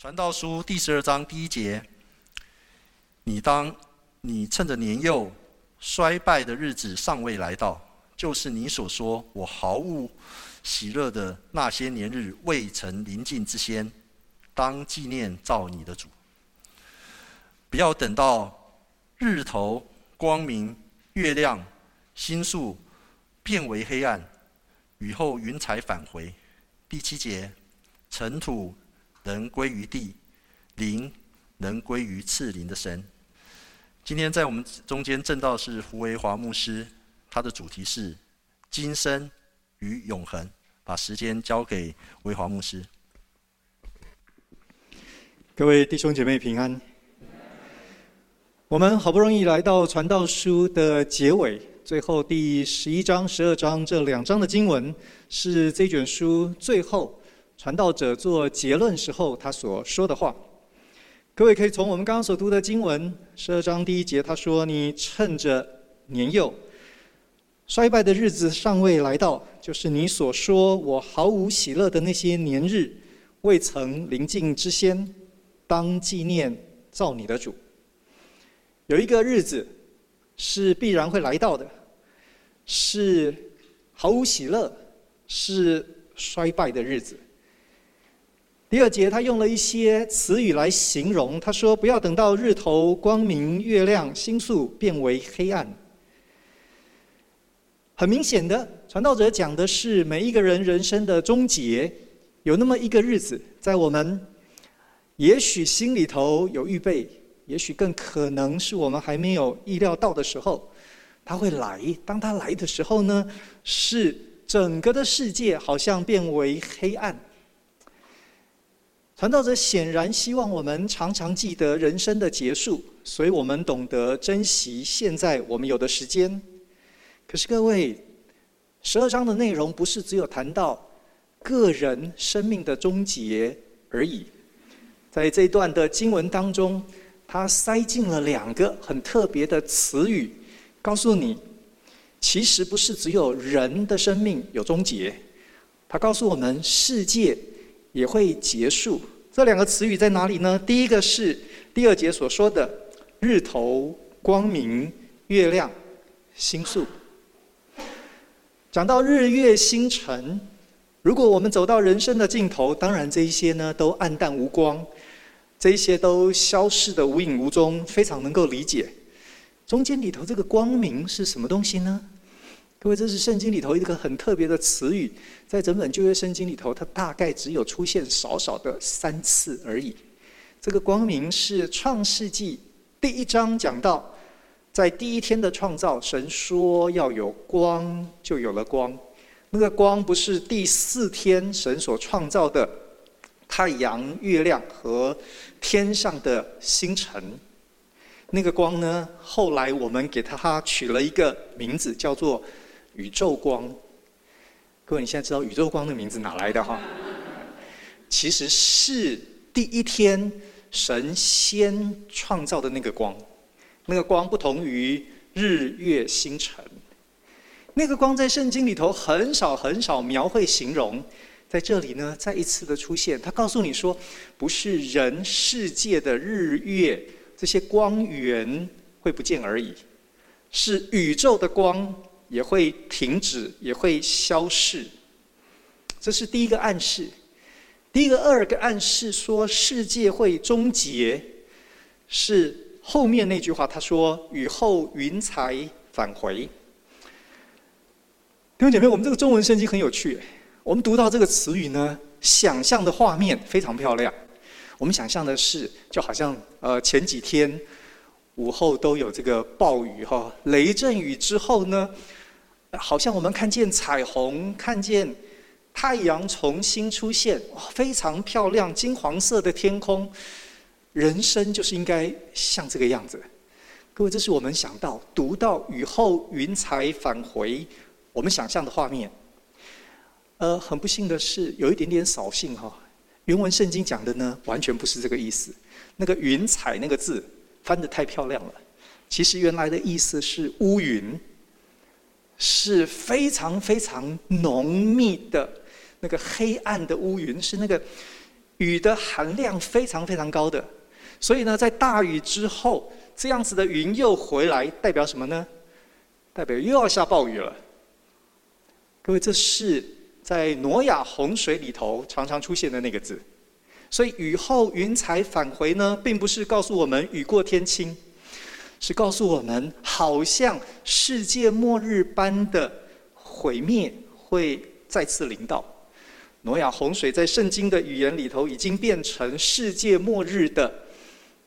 传道书第十二章第一节：你当你趁着年幼、衰败的日子尚未来到，就是你所说我毫无喜乐的那些年日未曾临近之先，当纪念造你的主。不要等到日头光明、月亮、星宿变为黑暗，雨后云彩返回。第七节，尘土能归于地，灵能归于赐灵的神。今天在我们中间证道是胡维华牧师，他的主题是今生与永恒。把时间交给维华牧师。各位弟兄姐妹平安。我们好不容易来到传道书的结尾，最后第十一章、十二章这两章的经文，是这卷书最后传道者做结论时候他所说的话。各位可以从我们刚刚所读的经文，十二章第一节，他说：“你趁着年幼。”衰败的日子尚未来到，就是你所说我毫无喜乐的那些年日，未曾临近之先，当纪念造你的主。有一个日子是必然会来到的，是毫无喜乐，是衰败的日子。第二节他用了一些词语来形容，他说：“不要等到日头光明、月亮、星宿变为黑暗。”很明显的，传道者讲的是每一个人人生的终结，有那么一个日子，在我们也许心里头有预备，也许更可能是我们还没有意料到的时候，他会来。当他来的时候呢，是整个的世界好像变为黑暗。传道者显然希望我们常常记得人生的结束，所以我们懂得珍惜现在我们有的时间。可是各位，十二章的内容不是只有谈到个人生命的终结而已，在这一段的经文当中，他塞进了两个很特别的词语，告诉你，其实不是只有人的生命有终结，他告诉我们世界也会结束。这两个词语在哪里呢？第一个是第二节所说的日头、光明、月亮、星宿。讲到日月星辰，如果我们走到人生的尽头，当然这一些呢都黯淡无光，这一些都消失得无影无踪，非常能够理解。中间里头这个光明是什么东西呢？各位，这是圣经里头一个很特别的词语，在整本旧约圣经里头，它大概只有出现少少的三次而已。这个光明是创世纪第一章讲到。在第一天的创造，神说要有光，就有了光。那个光不是第四天神所创造的太阳、月亮和天上的星辰。那个光呢，后来我们给它取了一个名字，叫做宇宙光。各位，你现在知道宇宙光的名字哪来的哈？其实是第一天神先创造的那个光。那个光不同于日月星辰，那个光在圣经里头很少很少描绘形容，在这里呢再一次的出现，他告诉你说，不是人世界的日月这些光源会不见而已，是宇宙的光也会停止，也会消逝。这是第一个暗示。第一个二个暗示说世界会终结，是。后面那句话，他说：“雨后云彩返回。”弟兄姐妹，我们这个中文圣经很有趣。我们读到这个词语呢，想象的画面非常漂亮。我们想象的是，就好像呃前几天午后都有这个暴雨哈，雷阵雨之后呢，好像我们看见彩虹，看见太阳重新出现，非常漂亮，金黄色的天空。人生就是应该像这个样子，各位，这是我们想到读到雨后云彩返回，我们想象的画面。呃，很不幸的是，有一点点扫兴哈。原文圣经讲的呢，完全不是这个意思。那个云彩那个字翻得太漂亮了，其实原来的意思是乌云，是非常非常浓密的那个黑暗的乌云，是那个。雨的含量非常非常高的。所以呢，在大雨之后，这样子的云又回来，代表什么呢？代表又要下暴雨了。各位，这是在挪亚洪水里头常常出现的那个字。所以雨后云彩返回呢，并不是告诉我们雨过天晴，是告诉我们好像世界末日般的毁灭会再次临到。挪亚洪水在圣经的语言里头已经变成世界末日的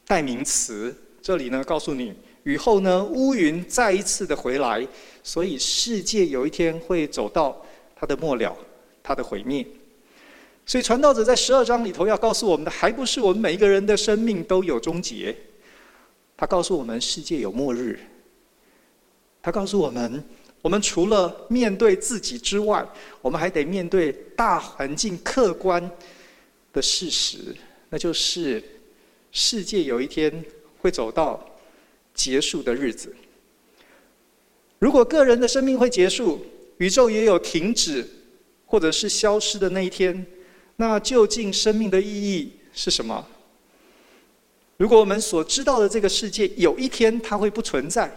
代名词。这里呢，告诉你，雨后呢，乌云再一次的回来，所以世界有一天会走到它的末了，它的毁灭。所以传道者在十二章里头要告诉我们的，还不是我们每一个人的生命都有终结。他告诉我们，世界有末日。他告诉我们，我们除了面对自己之外，我们还得面对大环境客观的事实，那就是世界有一天。会走到结束的日子。如果个人的生命会结束，宇宙也有停止或者是消失的那一天，那究竟生命的意义是什么？如果我们所知道的这个世界有一天它会不存在，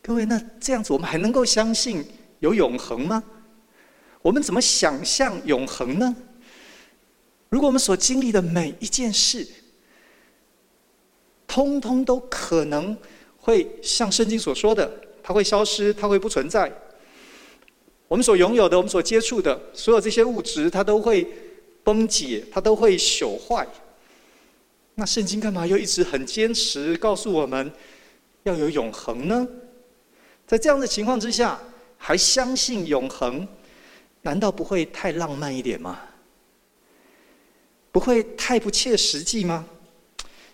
各位，那这样子我们还能够相信有永恒吗？我们怎么想象永恒呢？如果我们所经历的每一件事，通通都可能会像圣经所说的，它会消失，它会不存在。我们所拥有的，我们所接触的所有这些物质，它都会崩解，它都会朽坏。那圣经干嘛又一直很坚持告诉我们要有永恒呢？在这样的情况之下，还相信永恒，难道不会太浪漫一点吗？不会太不切实际吗？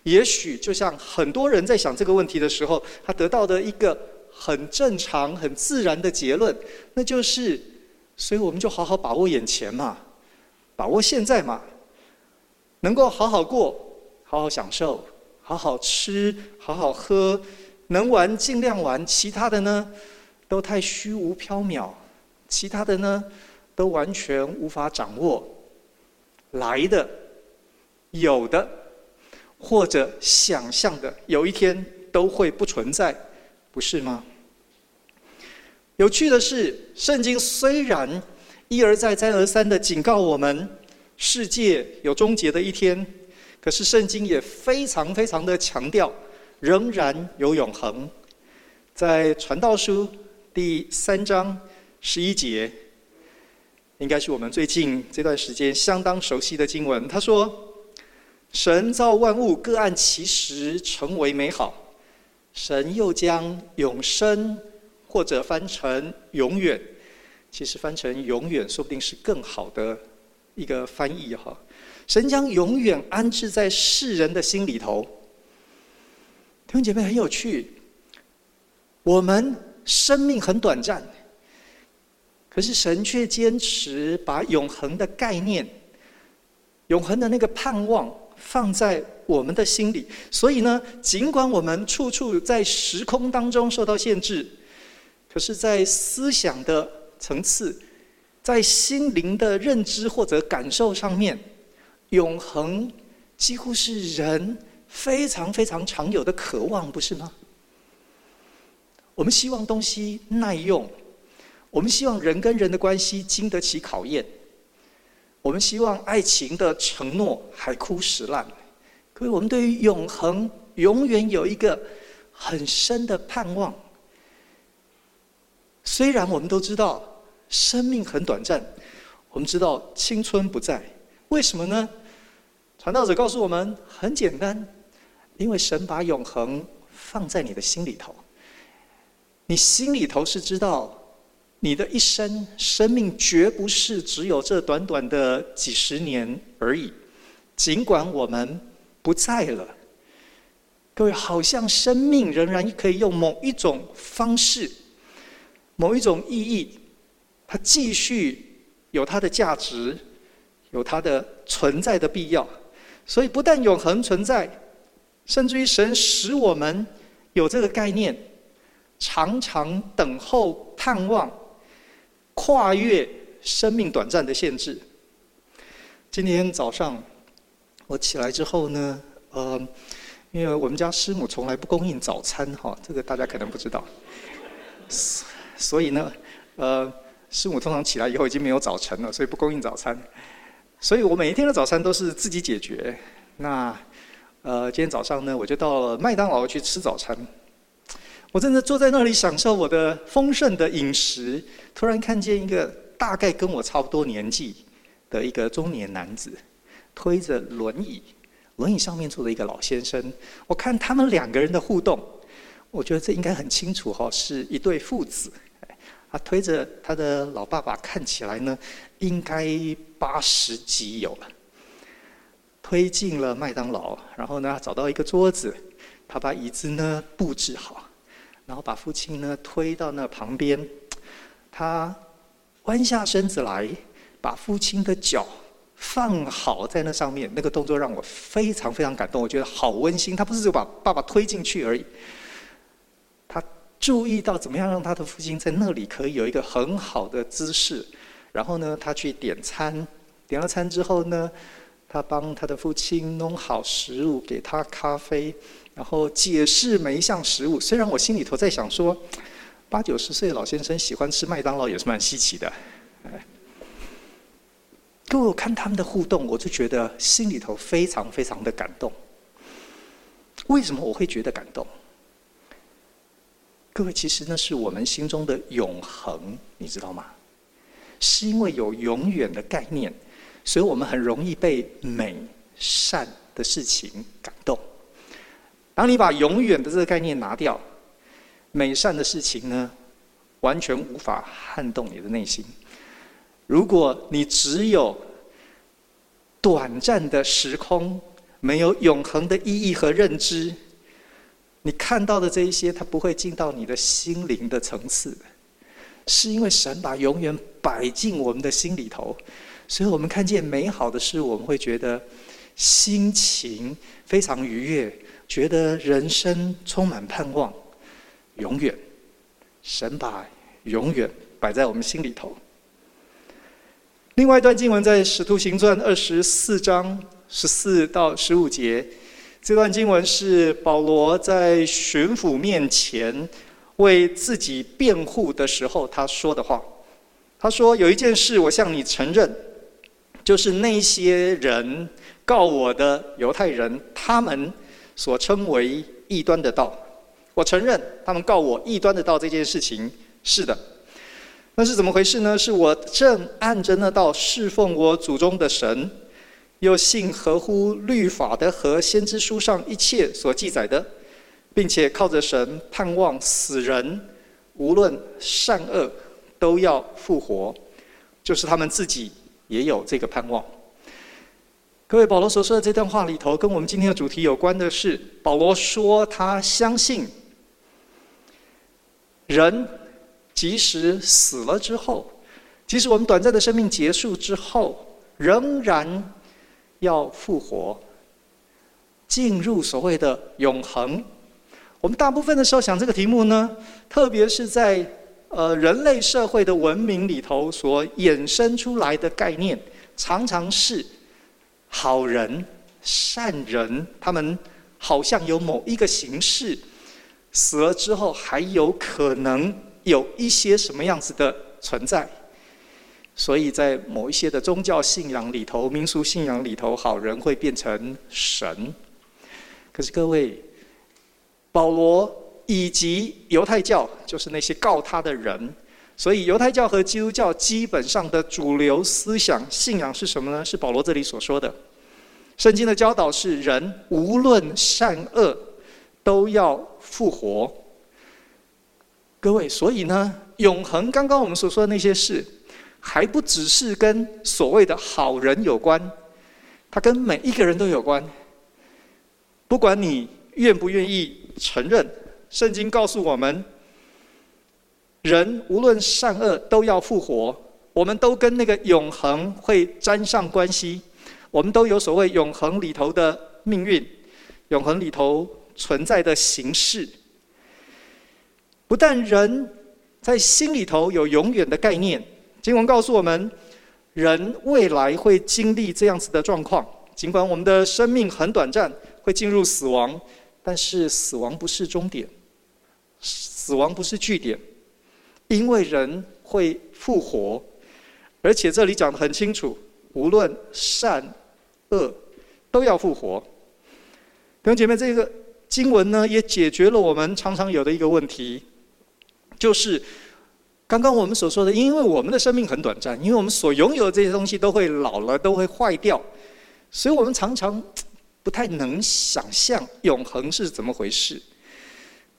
也许就像很多人在想这个问题的时候，他得到的一个很正常、很自然的结论，那就是：所以我们就好好把握眼前嘛，把握现在嘛，能够好好过、好好享受、好好吃、好好喝，能玩尽量玩，其他的呢，都太虚无缥缈，其他的呢，都完全无法掌握。来的，有的。或者想象的有一天都会不存在，不是吗？有趣的是，圣经虽然一而再、再而三的警告我们世界有终结的一天，可是圣经也非常非常的强调，仍然有永恒。在传道书第三章十一节，应该是我们最近这段时间相当熟悉的经文。他说。神造万物，各按其时成为美好。神又将永生，或者翻成永远，其实翻成永远，说不定是更好的一个翻译哈。神将永远安置在世人的心里头。弟兄姐妹很有趣，我们生命很短暂，可是神却坚持把永恒的概念、永恒的那个盼望。放在我们的心里，所以呢，尽管我们处处在时空当中受到限制，可是，在思想的层次，在心灵的认知或者感受上面，永恒几乎是人非常非常常有的渴望，不是吗？我们希望东西耐用，我们希望人跟人的关系经得起考验。我们希望爱情的承诺海枯石烂，可是我们对于永恒永远有一个很深的盼望。虽然我们都知道生命很短暂，我们知道青春不在，为什么呢？传道者告诉我们很简单，因为神把永恒放在你的心里头，你心里头是知道。你的一生，生命绝不是只有这短短的几十年而已。尽管我们不在了，各位，好像生命仍然可以用某一种方式、某一种意义，它继续有它的价值，有它的存在的必要。所以，不但永恒存在，甚至于神使我们有这个概念，常常等候、盼望。跨越生命短暂的限制。今天早上我起来之后呢，呃，因为我们家师母从来不供应早餐哈，这个大家可能不知道，所以呢，呃，师母通常起来以后已经没有早晨了，所以不供应早餐，所以我每一天的早餐都是自己解决。那呃，今天早上呢，我就到了麦当劳去吃早餐。我正在坐在那里享受我的丰盛的饮食，突然看见一个大概跟我差不多年纪的一个中年男子，推着轮椅，轮椅上面坐着一个老先生。我看他们两个人的互动，我觉得这应该很清楚哈，是一对父子。他推着他的老爸爸，看起来呢，应该八十几有了。推进了麦当劳，然后呢，找到一个桌子，他把椅子呢布置好。然后把父亲呢推到那旁边，他弯下身子来，把父亲的脚放好在那上面。那个动作让我非常非常感动，我觉得好温馨。他不是只把爸爸推进去而已，注意到怎么样让他的父亲在那里可以有一个很好的姿势。然后呢，他去点餐，点了餐之后呢，他帮他的父亲弄好食物，给他咖啡。然后解释每一项食物，虽然我心里头在想说，八九十岁的老先生喜欢吃麦当劳也是蛮稀奇的。各位，我看他们的互动，我就觉得心里头非常非常的感动。为什么我会觉得感动？各位，其实那是我们心中的永恒，你知道吗？是因为有永远的概念，所以我们很容易被美善的事情感动。当你把永远的这个概念拿掉，美善的事情呢，完全无法撼动你的内心。如果你只有短暂的时空，没有永恒的意义和认知，你看到的这一些，它不会进到你的心灵的层次。是因为神把永远摆进我们的心里头，所以我们看见美好的事，我们会觉得心情非常愉悦。觉得人生充满盼望，永远，神把永远摆在我们心里头。另外一段经文在《使徒行传》二十四章十四到十五节，这段经文是保罗在巡抚面前为自己辩护的时候他说的话。他说：“有一件事我向你承认，就是那些人告我的犹太人，他们。”所称为异端的道，我承认他们告我异端的道这件事情是的，那是怎么回事呢？是我正按着那道侍奉我祖宗的神，又信合乎律法的和先知书上一切所记载的，并且靠着神盼望死人无论善恶都要复活，就是他们自己也有这个盼望。各位，保罗所说的这段话里头，跟我们今天的主题有关的是，保罗说他相信，人即使死了之后，即使我们短暂的生命结束之后，仍然要复活，进入所谓的永恒。我们大部分的时候想这个题目呢，特别是在呃人类社会的文明里头所衍生出来的概念，常常是。好人、善人，他们好像有某一个形式，死了之后还有可能有一些什么样子的存在。所以在某一些的宗教信仰里头、民俗信仰里头，好人会变成神。可是各位，保罗以及犹太教，就是那些告他的人。所以，犹太教和基督教基本上的主流思想信仰是什么呢？是保罗这里所说的，圣经的教导是人无论善恶都要复活。各位，所以呢，永恒刚刚我们所说的那些事，还不只是跟所谓的好人有关，它跟每一个人都有关。不管你愿不愿意承认，圣经告诉我们。人无论善恶都要复活，我们都跟那个永恒会沾上关系，我们都有所谓永恒里头的命运，永恒里头存在的形式。不但人在心里头有永远的概念，经文告诉我们，人未来会经历这样子的状况，尽管我们的生命很短暂，会进入死亡，但是死亡不是终点，死亡不是句点，因为人会复活，而且这里讲得很清楚，无论善恶都要复活。弟兄姐妹，这个经文呢，也解决了我们常常有的一个问题，就是。刚刚我们所说的，因为我们的生命很短暂，因为我们所拥有的这些东西都会老了，都会坏掉，所以我们常常不太能想象永恒是怎么回事。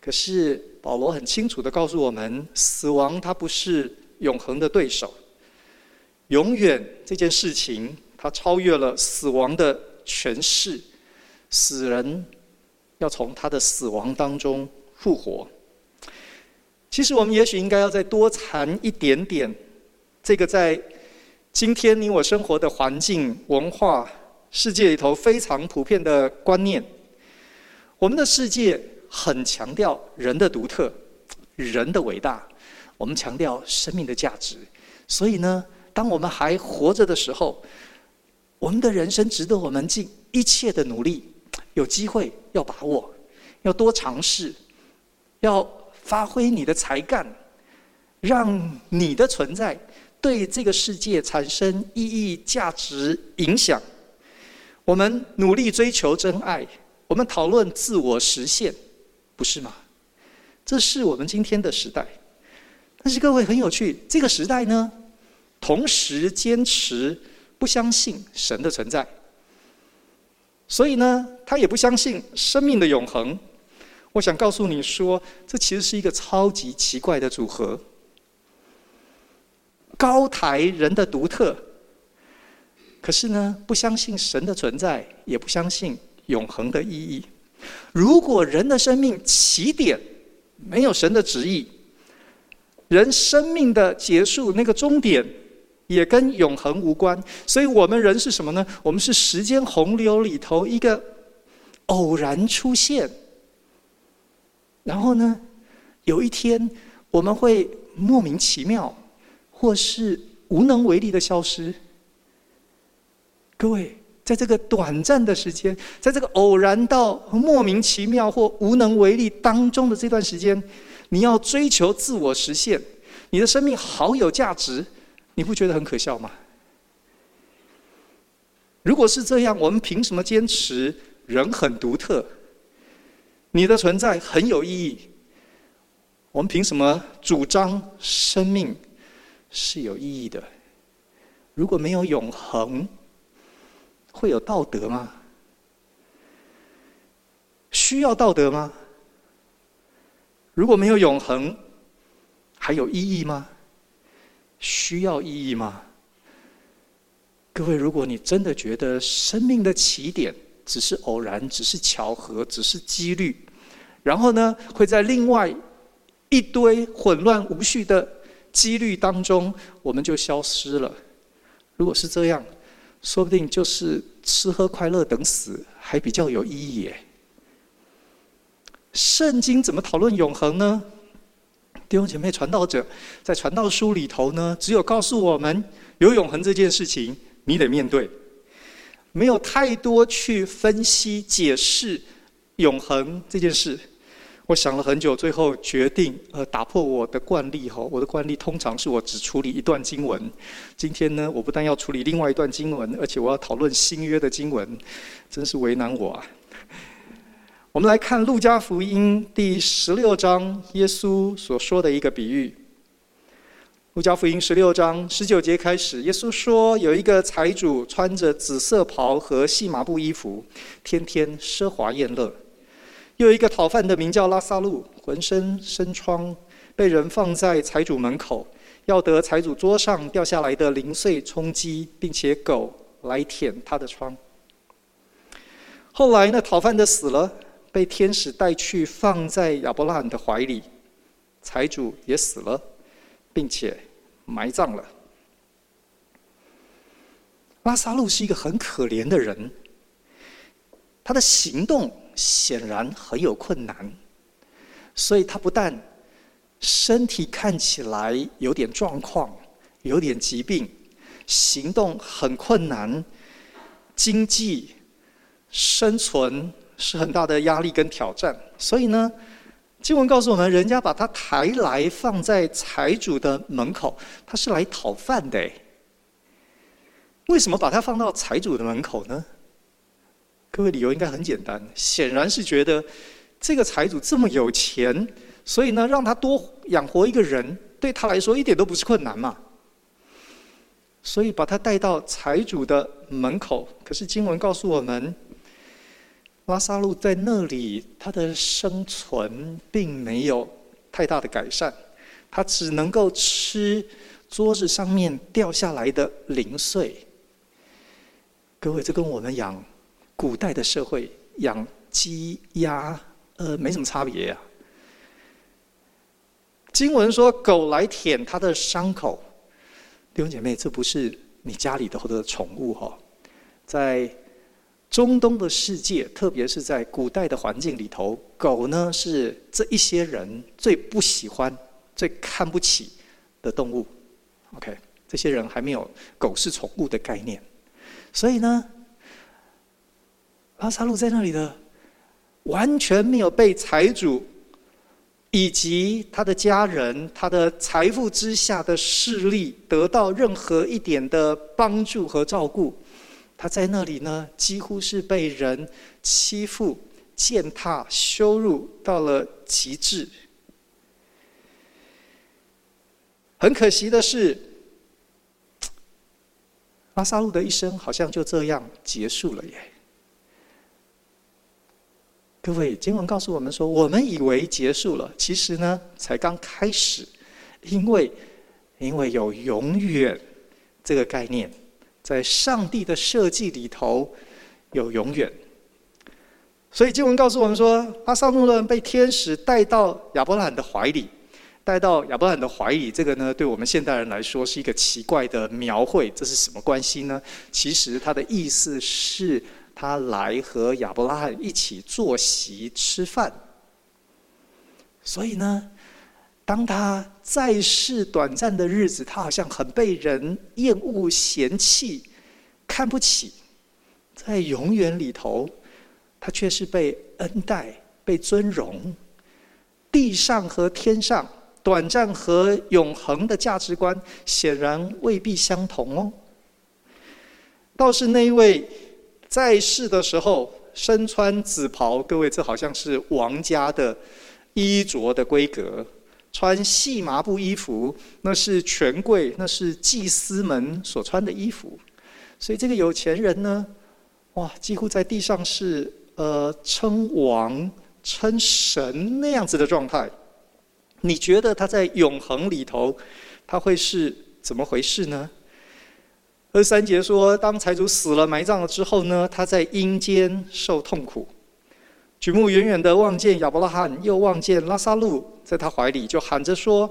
可是保罗很清楚地告诉我们，死亡它不是永恒的对手，永远这件事情它超越了死亡的权势，死人要从他的死亡当中复活。其实我们也许应该要再多谈一点点，这个在今天你我生活的环境、文化、世界里头非常普遍的观念。我们的世界很强调人的独特、人的伟大，我们强调生命的价值。所以呢，当我们还活着的时候，我们的人生值得我们尽一切的努力，有机会要把握，要多尝试，要。发挥你的才干，让你的存在对这个世界产生意义、价值、影响。我们努力追求真爱，我们讨论自我实现，不是吗？这是我们今天的时代。但是各位很有趣，这个时代呢，同时坚持不相信神的存在，所以呢，他也不相信生命的永恒。我想告诉你说，这其实是一个超级奇怪的组合。高台人的独特，可是呢，不相信神的存在，也不相信永恒的意义。如果人的生命起点没有神的旨意，人生命的结束那个终点也跟永恒无关。所以我们人是什么呢？我们是时间洪流里头一个偶然出现。然后呢，有一天我们会莫名其妙，或是无能为力的消失。各位，在这个短暂的时间，在这个偶然到莫名其妙或无能为力当中的这段时间，你要追求自我实现，你的生命好有价值，你不觉得很可笑吗？如果是这样，我们凭什么坚持人很独特？你的存在很有意义，我们凭什么主张生命是有意义的？如果没有永恒，会有道德吗？需要道德吗？如果没有永恒，还有意义吗？需要意义吗？各位，如果你真的觉得生命的起点，只是偶然，只是巧合，只是几率，然后呢，会在另外一堆混乱无序的几率当中，我们就消失了。如果是这样，说不定就是吃喝快乐等死还比较有意义耶。圣经怎么讨论永恒呢？弟兄姐妹，传道者在传道书里头呢，只有告诉我们有永恒这件事情，你得面对。没有太多去分析解释永恒这件事，我想了很久，最后决定呃打破我的惯例哈。我的惯例通常是我只处理一段经文，今天呢，我不但要处理另外一段经文，而且我要讨论新约的经文，真是为难我啊。我们来看路加福音第十六章，耶稣所说的一个比喻。路加福音十六章十九节开始，耶稣说：“有一个财主穿着紫色袍和细麻布衣服，天天奢华宴乐；又有一个讨饭的名叫拉撒路，浑身生疮，被人放在财主门口，要得财主桌上掉下来的零碎充饥，并且狗来舔他的疮。后来那讨饭的死了，被天使带去放在亚伯拉罕的怀里，财主也死了。”并且埋葬了。拉撒路是一个很可怜的人，他的行动显然很有困难，所以他不但身体看起来有点状况，有点疾病，行动很困难，经济生存是很大的压力跟挑战，所以呢，经文告诉我们，人家把他抬来放在财主的门口，他是来讨饭的。为什么把他放到财主的门口呢？各位理由应该很简单，显然是觉得这个财主这么有钱，所以呢，让他多养活一个人，对他来说一点都不是困难嘛。所以把他带到财主的门口。可是经文告诉我们，拉萨路在那里，他的生存并没有太大的改善，他只能够吃桌子上面掉下来的零碎。各位，这跟我们养古代的社会养鸡鸭，呃，没什么差别呀。经文说，狗来舔他的伤口。弟兄姐妹，这不是你家里的或者宠物哈，在中东的世界，特别是在古代的环境里头，狗呢是这一些人最不喜欢、最看不起的动物。OK，这些人还没有狗是宠物的概念。所以呢，拉萨路在那里的完全没有被财主以及他的家人、他的财富之下的势力得到任何一点的帮助和照顾。他在那里呢，几乎是被人欺负、践踏、羞辱到了极致。很可惜的是。拉萨路的一生好像就这样结束了耶。各位，经文告诉我们说，我们以为结束了，其实呢，才刚开始。因为，因为有永远这个概念，在上帝的设计里头有永远。所以经文告诉我们说，阿撒路呢被天使带到亚伯拉罕的怀里。带到亚伯拉罕的怀里，这个呢，对我们现代人来说是一个奇怪的描绘。这是什么关系呢？其实他的意思是，他来和亚伯拉罕一起坐席吃饭。所以呢，当他在世短暂的日子，他好像很被人厌恶、嫌弃、看不起。在永远里头，他却是被恩待、被尊荣。地上和天上。短暂和永恒的价值观显然未必相同哦。倒是那一位在世的时候身穿紫袍，各位，这好像是王家的衣着的规格；穿细麻布衣服，那是权贵，那是祭司们所穿的衣服。所以这个有钱人呢，哇，几乎在地上是呃称王、称神那样子的状态。你觉得他在永恒里头，他会是怎么回事呢？二三节说，当财主死了、埋葬了之后呢，他在阴间受痛苦。举目远远的望见亚伯拉罕，又望见拉撒路在他怀里，就喊着说：“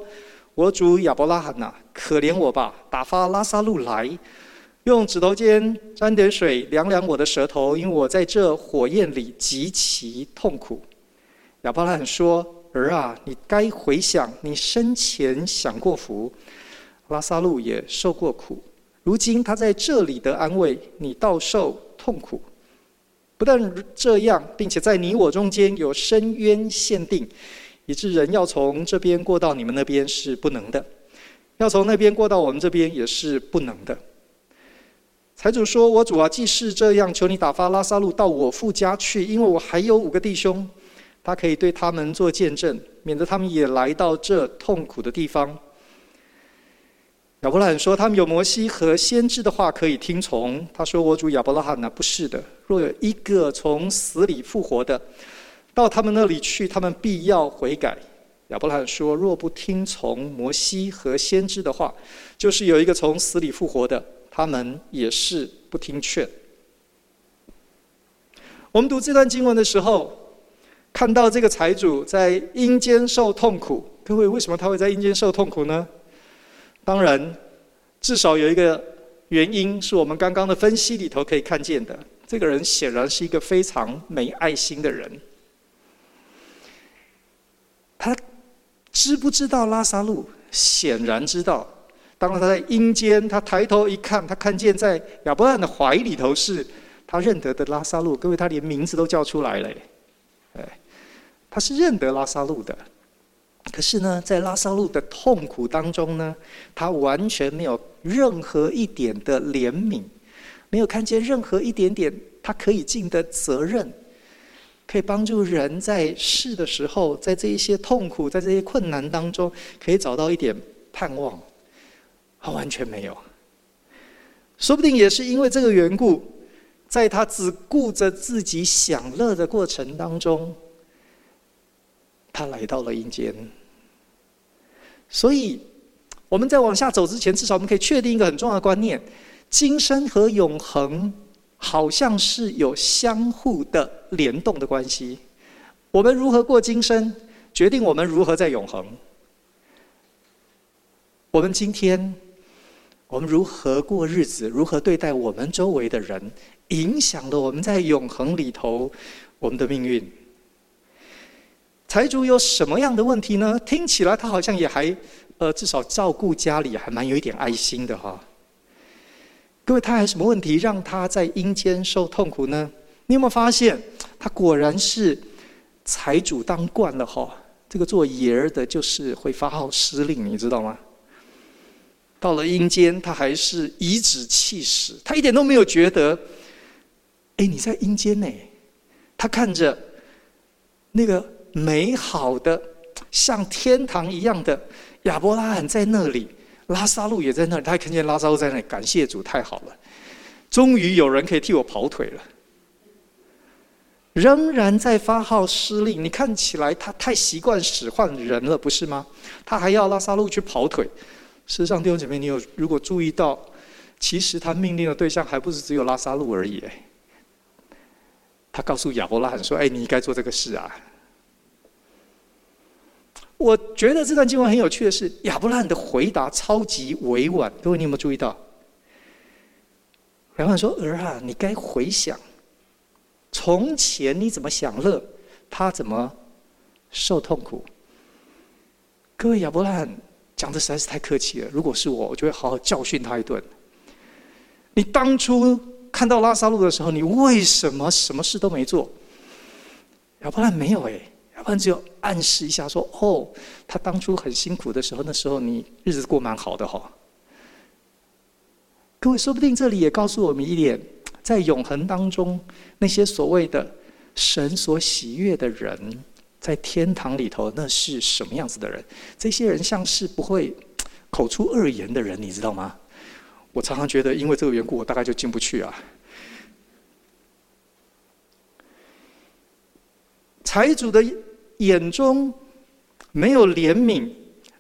我主亚伯拉罕呐，可怜我吧，打发拉撒路来，用指头尖沾点水，凉凉我的舌头，因为我在这火焰里极其痛苦。”亚伯拉罕说。儿啊，你该回想你生前享过福，拉撒路也受过苦，如今他在这里得安慰，你倒受痛苦。不但这样，并且在你我中间有深渊限定，以致人要从这边过到你们那边是不能的，要从那边过到我们这边也是不能的。财主说：“我主啊，既是这样，求你打发拉撒路到我父家去，因为我还有五个弟兄。”他可以对他们做见证，免得他们也来到这痛苦的地方。亚伯拉罕说：“他们有摩西和先知的话可以听从。”他说：“我主亚伯拉罕呢？不是的。若有一个从死里复活的，到他们那里去，他们必要悔改。”亚伯拉罕说：“若不听从摩西和先知的话，就是有一个从死里复活的，他们也是不听劝。”我们读这段经文的时候。看到这个财主在阴间受痛苦，各位，为什么他会在阴间受痛苦呢？当然，至少有一个原因是我们刚刚的分析里头可以看见的。这个人显然是一个非常没爱心的人。他知不知道拉萨路？显然知道。当他在阴间，他抬头一看，他看见在亚伯拉罕的怀里头是他认得的拉萨路，各位他连名字都叫出来了，哎，他是认得拉萨路的。可是呢，在拉萨路的痛苦当中呢，他完全没有任何一点的怜悯，没有看见任何一点点他可以尽的责任，可以帮助人在世的时候，在这一些痛苦、在这些困难当中，可以找到一点盼望。他完全没有。说不定也是因为这个缘故，在他只顾着自己享乐的过程当中，他来到了阴间。所以，我们在往下走之前，至少我们可以确定一个很重要的观念：今生和永恒好像是有相互的联动的关系。我们如何过今生，决定我们如何在永恒。我们今天，我们如何过日子，如何对待我们周围的人，影响了我们在永恒里头我们的命运。财主有什么样的问题呢？听起来他好像也还，呃，至少照顾家里还蛮有一点爱心的哈。各位，他还有什么问题让他在阴间受痛苦呢？你有没有发现，他果然是财主当惯了哈。这个做爷儿的就是会发号施令，你知道吗？到了阴间，他还是颐指气使，他一点都没有觉得，哎，你在阴间呢？他看着那个。美好的，像天堂一样的亚伯拉罕在那里，拉撒路也在那里。他看见拉撒路在那里，感谢主，太好了，终于有人可以替我跑腿了。仍然在发号施令，你看起来他太习惯使唤人了，不是吗？他还要拉撒路去跑腿。事实上，弟兄姐妹，你有如果注意到，其实他命令的对象还不是只有拉撒路而已。他告诉亚伯拉罕说：“哎，你应该做这个事啊。”我觉得这段经文很有趣的是，亚伯拉罕的回答超级委婉。各位，你有没有注意到？亚伯拉罕说：“儿啊，你该回想，从前你怎么享乐，他怎么受痛苦。”各位，亚伯拉罕讲的实在是太客气了。如果是我，我就会好好教训他一顿。你当初看到拉撒路的时候，你为什么什么事都没做？亚伯拉罕没有哎。要不然只有暗示一下说：“哦，他当初很辛苦的时候，那时候你日子过蛮好的哈。”各位，说不定这里也告诉我们一点：在永恒当中，那些所谓的神所喜悦的人，在天堂里头，那是什么样子的人？这些人像是不会口出恶言的人，你知道吗？我常常觉得，因为这个缘故，我大概就进不去啊。财主的。眼中没有怜悯，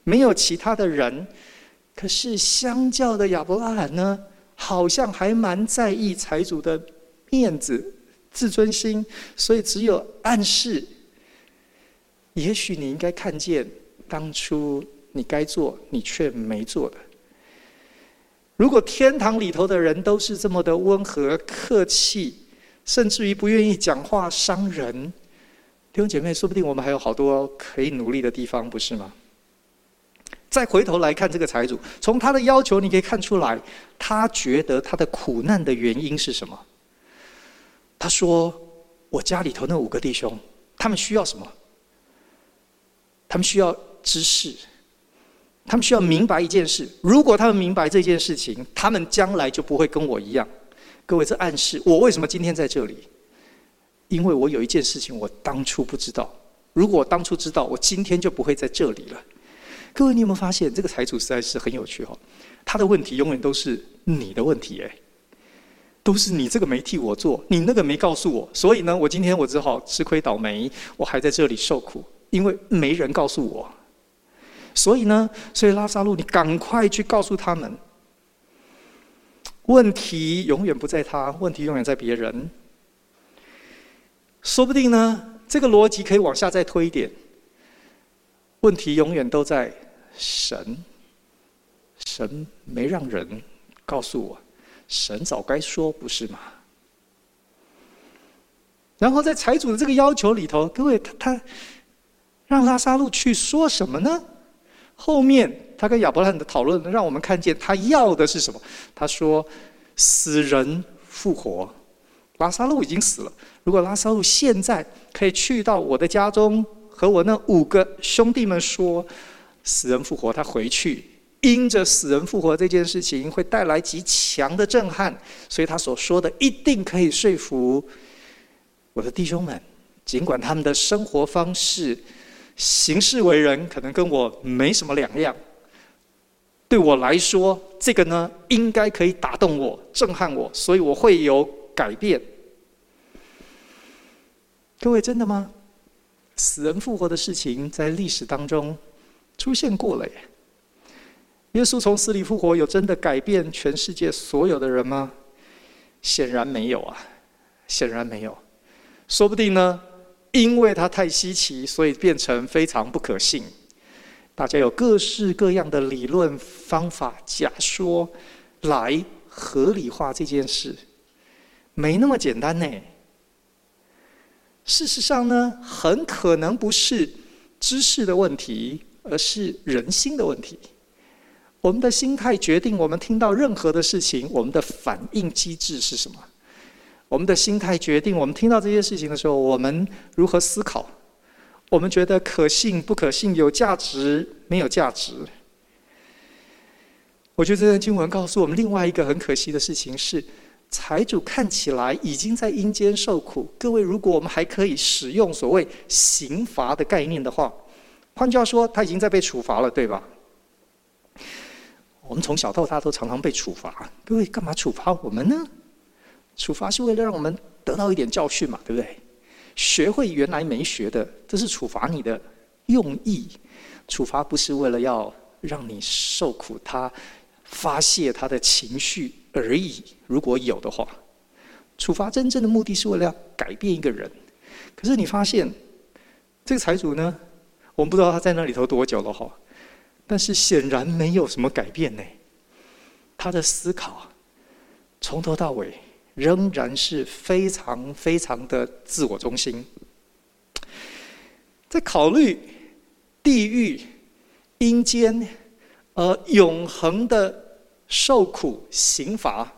没有其他的人，可是相较的亚伯拉罕呢，好像还蛮在意财主的面子、自尊心，所以只有暗示。也许你应该看见当初你该做，你却没做的。如果天堂里头的人都是这么的温和、客气，甚至于不愿意讲话伤人。弟兄姐妹，说不定我们还有好多可以努力的地方，不是吗？再回头来看这个财主，从他的要求你可以看出来，他觉得他的苦难的原因是什么？他说：“我家里头那五个弟兄，他们需要什么？他们需要知识，他们需要明白一件事。如果他们明白这件事情，他们将来就不会跟我一样。各位，这暗示我为什么今天在这里？”因为我有一件事情，我当初不知道。如果我当初知道，我今天就不会在这里了。各位，你有没有发现这个财主实在是很有趣哈？他的问题永远都是你的问题哎，都是你这个没替我做，你那个没告诉我，所以呢，我今天我只好吃亏倒霉，我还在这里受苦，因为没人告诉我。所以呢，所以拉萨路，你赶快去告诉他们，问题永远不在他，问题永远在别人。说不定呢，这个逻辑可以往下再推一点。问题永远都在神，神没让人告诉我，神早该说，不是吗？然后在财主的这个要求里头，各位他他让拉撒路去说什么呢？后面他跟亚伯拉罕的讨论，让我们看见他要的是什么？他说：死人复活。拉撒路已经死了。如果拉撒路现在可以去到我的家中，和我那五个兄弟们说，死人复活，他回去，因着死人复活这件事情会带来极强的震撼，所以他所说的一定可以说服我的弟兄们，尽管他们的生活方式、行事为人可能跟我没什么两样。对我来说，这个呢，应该可以打动我、震撼我，所以我会有改变。各位，真的吗？死人复活的事情在历史当中出现过了耶。耶稣从死里复活，有真的改变全世界所有的人吗？显然没有啊，显然没有。说不定呢，因为他太稀奇，所以变成非常不可信。大家有各式各样的理论方法假说来合理化这件事，没那么简单呢。事实上呢，很可能不是知识的问题，而是人心的问题。我们的心态决定我们听到任何的事情，我们的反应机制是什么？我们的心态决定我们听到这些事情的时候，我们如何思考。我们觉得可信不可信，有价值没有价值？我觉得这段经文告诉我们另外一个很可惜的事情是：财主看起来已经在阴间受苦。各位，如果我们还可以使用所谓刑罚的概念的话，换句话说，他已经在被处罚了，对吧？我们从小到大都常常被处罚，各位干嘛处罚我们呢？处罚是为了让我们得到一点教训嘛，对不对？学会原来没学的，这是处罚你的用意。处罚不是为了要让你受苦，他发泄他的情绪而已。如果有的话，处罚真正的目的是为了要改变一个人。可是你发现，这个财主呢，我们不知道他在那里头多久了哈，但是显然没有什么改变呢。他的思考从头到尾。仍然是非常非常的自我中心，在考虑地狱、阴间，呃，永恒的受苦刑罚，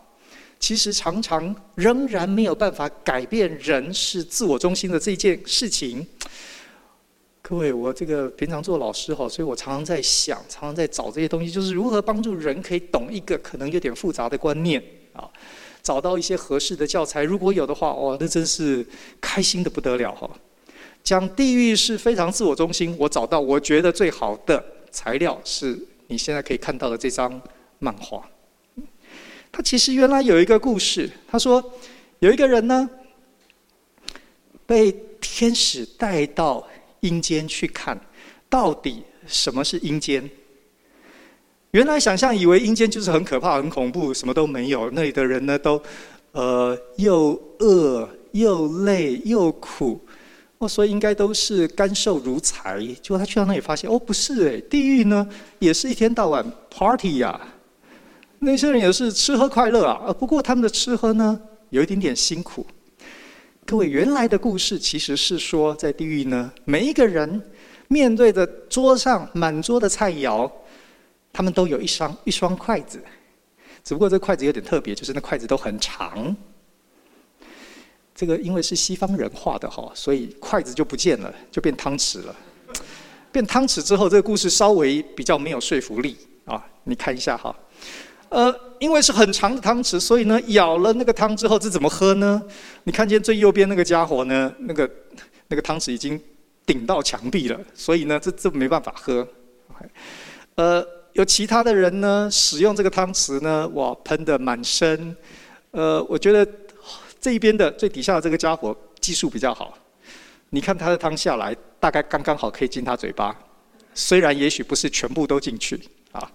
其实常常仍然没有办法改变人是自我中心的这件事情。各位，我这个平常做老师哈，所以我常常在想，常常在找这些东西，就是如何帮助人可以懂一个可能有点复杂的观念啊。找到一些合适的教材，如果有的话，哇，那真是开心的不得了哈！讲地狱是非常自我中心，我找到我觉得最好的材料是你现在可以看到的这张漫画。他其实原来有一个故事，他说有一个人呢，被天使带到阴间去看，到底什么是阴间？原来想象以为阴间就是很可怕、很恐怖，什么都没有。那里的人呢，都，呃，又饿又累又苦，哦，所以应该都是甘受如柴。结果他去到那里发现，哦，不是诶，地狱呢也是一天到晚 party 呀，那些人也是吃喝快乐啊。不过他们的吃喝呢，有一点点辛苦。各位，原来的故事其实是说，在地狱呢，每一个人面对着桌上满桌的菜肴。他们都有一双一双筷子，只不过这筷子有点特别，就是那筷子都很长。这个因为是西方人画的哈，所以筷子就不见了，就变汤匙了。变汤匙之后，这个故事稍微比较没有说服力啊。你看一下哈，呃，因为是很长的汤匙，所以呢，舀了那个汤之后，这怎么喝呢？你看见最右边那个家伙呢，那个那个汤匙已经顶到墙壁了，所以呢，这这没办法喝。呃。有其他的人呢，使用这个汤匙呢，哇，喷得满身。呃，我觉得这一边的最底下的这个家伙技术比较好。你看他的汤下来，大概刚刚好可以进他嘴巴，虽然也许不是全部都进去啊。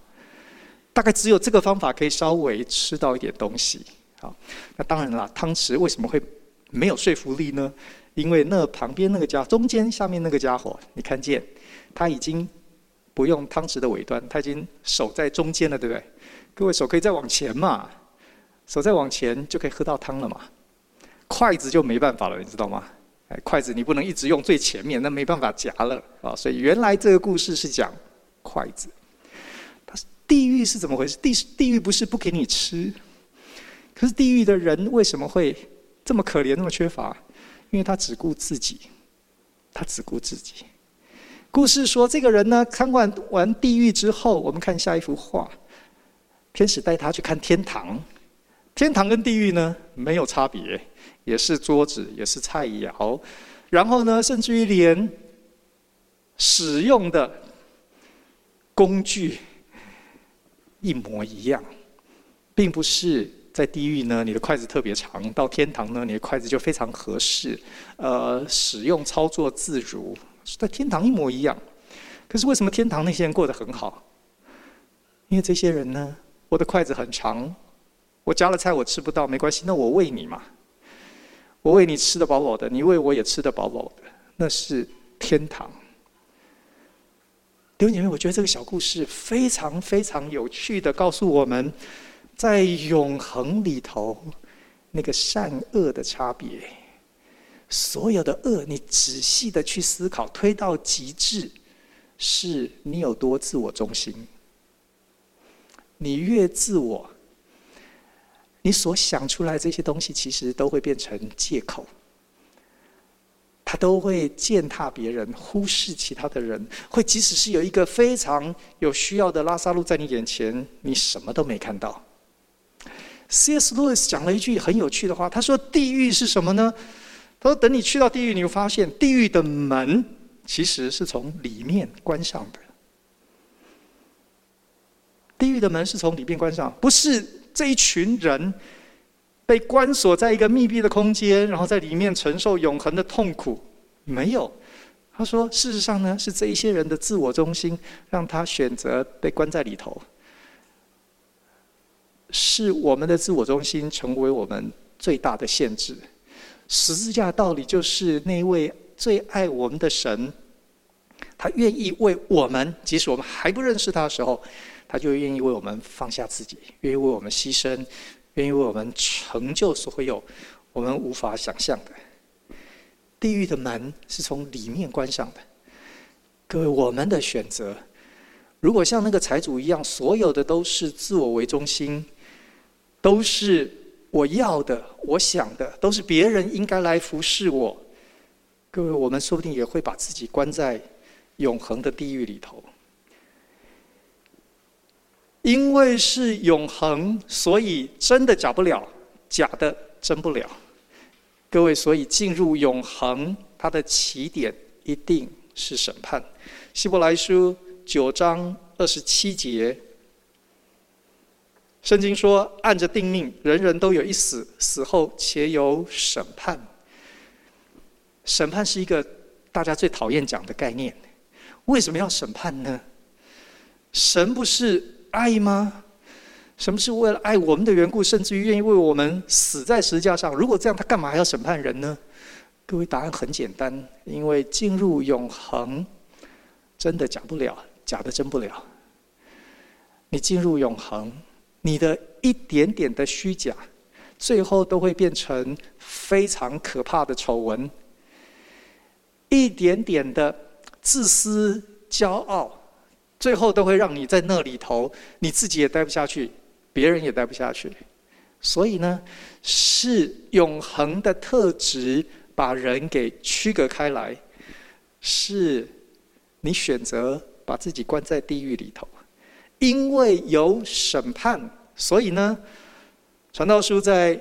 大概只有这个方法可以稍微吃到一点东西。好，那当然了，汤匙为什么会没有说服力呢？因为那旁边那个家，中间下面那个家伙，你看见他已经。不用汤匙的尾端，他已经手在中间了，对不对？各位手可以再往前嘛，手再往前就可以喝到汤了嘛。筷子就没办法了，你知道吗？哎，筷子你不能一直用最前面，那没办法夹了啊。所以原来这个故事是讲筷子。它是地狱是怎么回事？地地狱不是不给你吃，可是地狱的人为什么会这么可怜，那么缺乏？因为他只顾自己，他只顾自己。故事说，这个人呢，参观完地狱之后，我们看下一幅画，天使带他去看天堂。天堂跟地狱呢，没有差别，也是桌子，也是菜肴，然后呢，甚至于连使用的工具一模一样，并不是在地狱呢，你的筷子特别长；到天堂呢，你的筷子就非常合适，呃，使用操作自如，在天堂一模一样。可是为什么天堂那些人过得很好？因为这些人呢，我的筷子很长。我夹了菜，我吃不到，没关系，那我喂你嘛。我喂你吃得饱饱的，你喂我也吃得饱饱的，那是天堂。弟兄姐妹，我觉得这个小故事非常非常有趣的，告诉我们，在永恒里头那个善恶的差别。所有的恶，你仔细的去思考，推到极致，是你有多自我中心。你越自我。你所想出来这些东西，其实都会变成借口。他都会践踏别人，忽视其他的人。会即使是有一个非常有需要的拉萨路在你眼前，你什么都没看到。C.S. Lewis 讲了一句很有趣的话，他说：“地狱是什么呢？他说，等你去到地狱，你会发现地狱的门其实是从里面关上的。地狱的门是从里面关上，不是。”这一群人被关锁在一个密闭的空间，然后在里面承受永恒的痛苦。没有，他说，事实上呢，是这一些人的自我中心让他选择被关在里头。是我们的自我中心成为我们最大的限制。十字架道理就是那位最爱我们的神，他愿意为我们，即使我们还不认识他的时候。他就愿意为我们放下自己，愿意为我们牺牲，愿意为我们成就所有我们无法想象的。地狱的门是从里面关上的。各位，我们的选择，如果像那个财主一样，所有的都是自我为中心，都是我要的、我想的，都是别人应该来服侍我。各位，我们说不定也会把自己关在永恒的地狱里头。因为是永恒，所以真的假不了，假的真不了。各位，所以进入永恒，它的起点一定是审判。希伯来书九章二十七节，圣经说：“按着定命，人人都有一死，死后且有审判。”审判是一个大家最讨厌讲的概念。为什么要审判呢？神不是。爱吗？什么是为了爱我们的缘故，甚至于愿意为我们死在十字架上？如果这样，他干嘛还要审判人呢？各位，答案很简单，因为进入永恒，真的假不了，假的真不了。你进入永恒，你的一点点的虚假，最后都会变成非常可怕的丑闻。一点点的自私、骄傲。最后都会让你在那里头，你自己也待不下去，别人也待不下去。所以呢，是永恒的特质把人给区隔开来，是你选择把自己关在地狱里头，因为有审判，所以呢，传道书在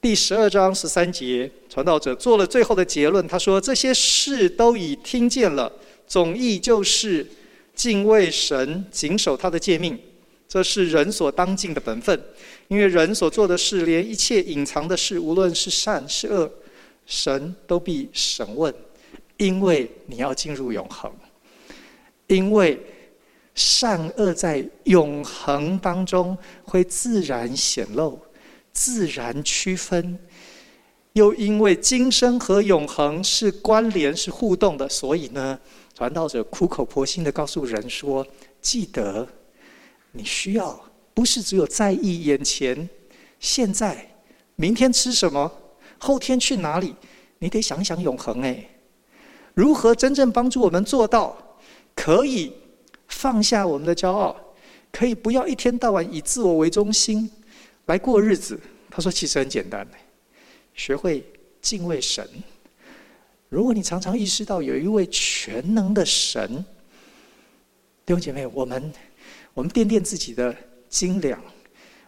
第十二章十三节，传道者做了最后的结论，他说：“这些事都已听见了，总意就是。”敬畏神，谨守他的诫命，这是人所当尽的本分。因为人所做的事，连一切隐藏的事，无论是善是恶，神都必审问。因为你要进入永恒，因为善恶在永恒当中会自然显露、自然区分。又因为今生和永恒是关联、是互动的，所以呢。传道者苦口婆心的告诉人说：“记得，你需要不是只有在意眼前、现在、明天吃什么、后天去哪里，你得想想永恒。哎，如何真正帮助我们做到可以放下我们的骄傲，可以不要一天到晚以自我为中心来过日子？”他说：“其实很简单，学会敬畏神。如果你常常意识到有一位全能的神，弟兄姐妹，我们我们掂掂自己的斤两，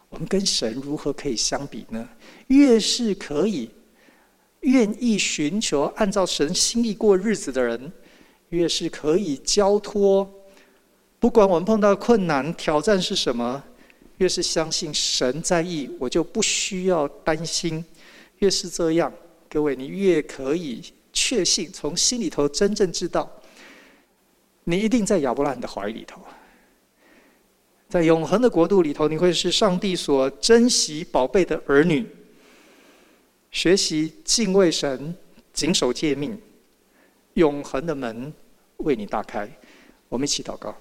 我们跟神如何可以相比呢？越是可以愿意寻求按照神心意过日子的人，越是可以交托，不管我们碰到困难挑战是什么，越是相信神在意，我就不需要担心。越是这样，各位，你越可以。确信从心里头真正知道，你一定在亚伯拉罕的怀里头，在永恒的国度里头，你会是上帝所珍惜宝贝的儿女。学习敬畏神，谨守诫命，永恒的门为你打开。我们一起祷告。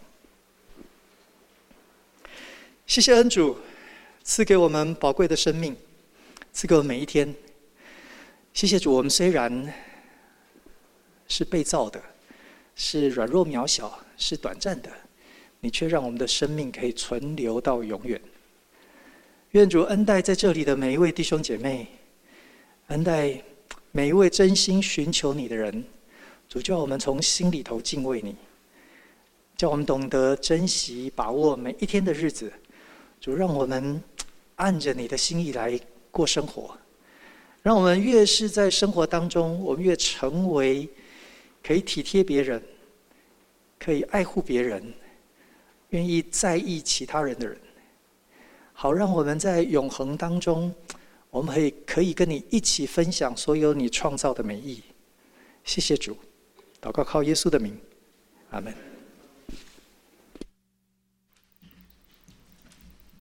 谢谢恩主赐给我们宝贵的生命，赐给我们每一天。谢谢主，我们虽然。是被造的，是软弱渺小，是短暂的，你却让我们的生命可以存留到永远。愿主恩待在这里的每一位弟兄姐妹，恩待每一位真心寻求你的人。主叫我们从心里头敬畏你，叫我们懂得珍惜把握每一天的日子。主让我们按着你的心意来过生活，让我们越是在生活当中，我们越成为。可以体贴别人，可以爱护别人，愿意在意其他人的人，好让我们在永恒当中，我们可以可以跟你一起分享所有你创造的美意。谢谢主，祷告靠耶稣的名，阿门。